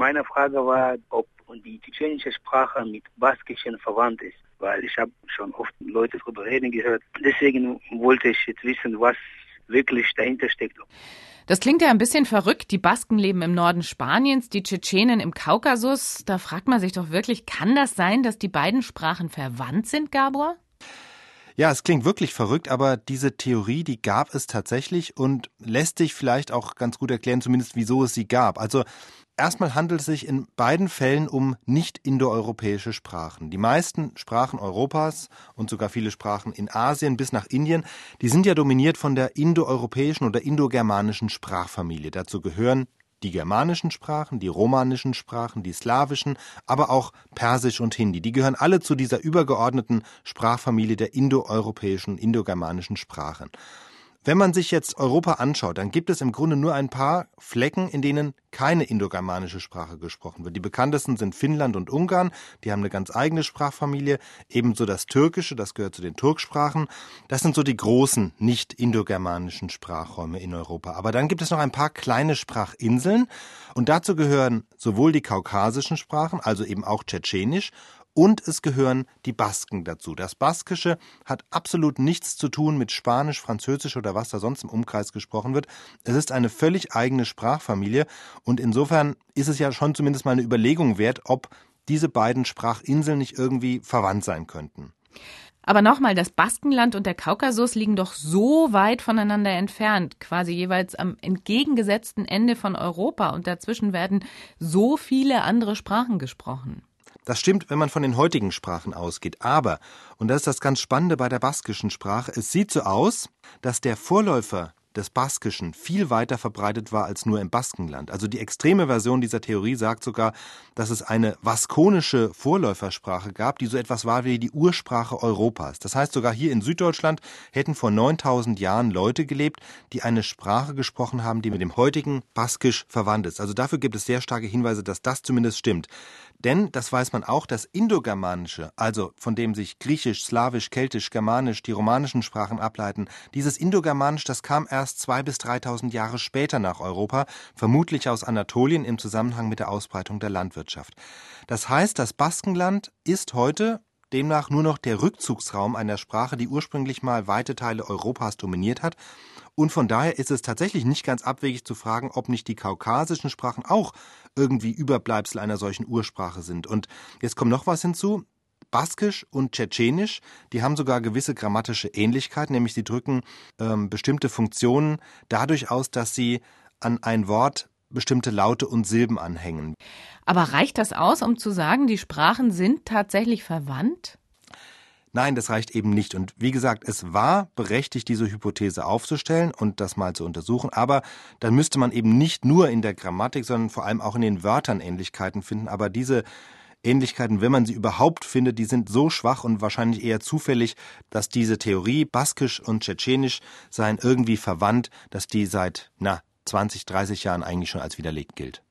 Meine Frage war, ob die tschetschenische Sprache mit Baskischen verwandt ist, weil ich habe schon oft Leute darüber reden gehört. Deswegen wollte ich jetzt wissen, was wirklich dahinter steckt. Das klingt ja ein bisschen verrückt. Die Basken leben im Norden Spaniens, die Tschetschenen im Kaukasus. Da fragt man sich doch wirklich, kann das sein, dass die beiden Sprachen verwandt sind, Gabor? Ja, es klingt wirklich verrückt, aber diese Theorie, die gab es tatsächlich und lässt sich vielleicht auch ganz gut erklären, zumindest wieso es sie gab. Also Erstmal handelt es sich in beiden Fällen um nicht indoeuropäische Sprachen. Die meisten Sprachen Europas und sogar viele Sprachen in Asien bis nach Indien, die sind ja dominiert von der indoeuropäischen oder indogermanischen Sprachfamilie. Dazu gehören die germanischen Sprachen, die romanischen Sprachen, die slawischen, aber auch Persisch und Hindi. Die gehören alle zu dieser übergeordneten Sprachfamilie der indoeuropäischen, indogermanischen Sprachen. Wenn man sich jetzt Europa anschaut, dann gibt es im Grunde nur ein paar Flecken, in denen keine indogermanische Sprache gesprochen wird. Die bekanntesten sind Finnland und Ungarn, die haben eine ganz eigene Sprachfamilie, ebenso das Türkische, das gehört zu den Turksprachen. Das sind so die großen nicht indogermanischen Sprachräume in Europa. Aber dann gibt es noch ein paar kleine Sprachinseln und dazu gehören sowohl die kaukasischen Sprachen, also eben auch Tschetschenisch, und es gehören die Basken dazu. Das Baskische hat absolut nichts zu tun mit Spanisch, Französisch oder was da sonst im Umkreis gesprochen wird. Es ist eine völlig eigene Sprachfamilie und insofern ist es ja schon zumindest mal eine Überlegung wert, ob diese beiden Sprachinseln nicht irgendwie verwandt sein könnten. Aber nochmal, das Baskenland und der Kaukasus liegen doch so weit voneinander entfernt, quasi jeweils am entgegengesetzten Ende von Europa und dazwischen werden so viele andere Sprachen gesprochen. Das stimmt, wenn man von den heutigen Sprachen ausgeht. Aber, und das ist das ganz Spannende bei der baskischen Sprache, es sieht so aus, dass der Vorläufer des Baskischen viel weiter verbreitet war als nur im Baskenland. Also die extreme Version dieser Theorie sagt sogar, dass es eine vaskonische Vorläufersprache gab, die so etwas war wie die Ursprache Europas. Das heißt, sogar hier in Süddeutschland hätten vor 9000 Jahren Leute gelebt, die eine Sprache gesprochen haben, die mit dem heutigen Baskisch verwandt ist. Also dafür gibt es sehr starke Hinweise, dass das zumindest stimmt. Denn, das weiß man auch, das Indogermanische, also von dem sich Griechisch, Slawisch, Keltisch, Germanisch, die romanischen Sprachen ableiten, dieses Indogermanisch, das kam erst zwei bis dreitausend Jahre später nach Europa, vermutlich aus Anatolien im Zusammenhang mit der Ausbreitung der Landwirtschaft. Das heißt, das Baskenland ist heute demnach nur noch der Rückzugsraum einer Sprache, die ursprünglich mal weite Teile Europas dominiert hat und von daher ist es tatsächlich nicht ganz abwegig zu fragen, ob nicht die kaukasischen Sprachen auch irgendwie Überbleibsel einer solchen Ursprache sind. Und jetzt kommt noch was hinzu. Baskisch und Tschetschenisch, die haben sogar gewisse grammatische Ähnlichkeiten, nämlich sie drücken ähm, bestimmte Funktionen dadurch aus, dass sie an ein Wort bestimmte Laute und Silben anhängen. Aber reicht das aus, um zu sagen, die Sprachen sind tatsächlich verwandt? Nein, das reicht eben nicht. Und wie gesagt, es war berechtigt, diese Hypothese aufzustellen und das mal zu untersuchen. Aber dann müsste man eben nicht nur in der Grammatik, sondern vor allem auch in den Wörtern Ähnlichkeiten finden. Aber diese Ähnlichkeiten, wenn man sie überhaupt findet, die sind so schwach und wahrscheinlich eher zufällig, dass diese Theorie, Baskisch und Tschetschenisch seien irgendwie verwandt, dass die seit, na, 20, 30 Jahren eigentlich schon als widerlegt gilt.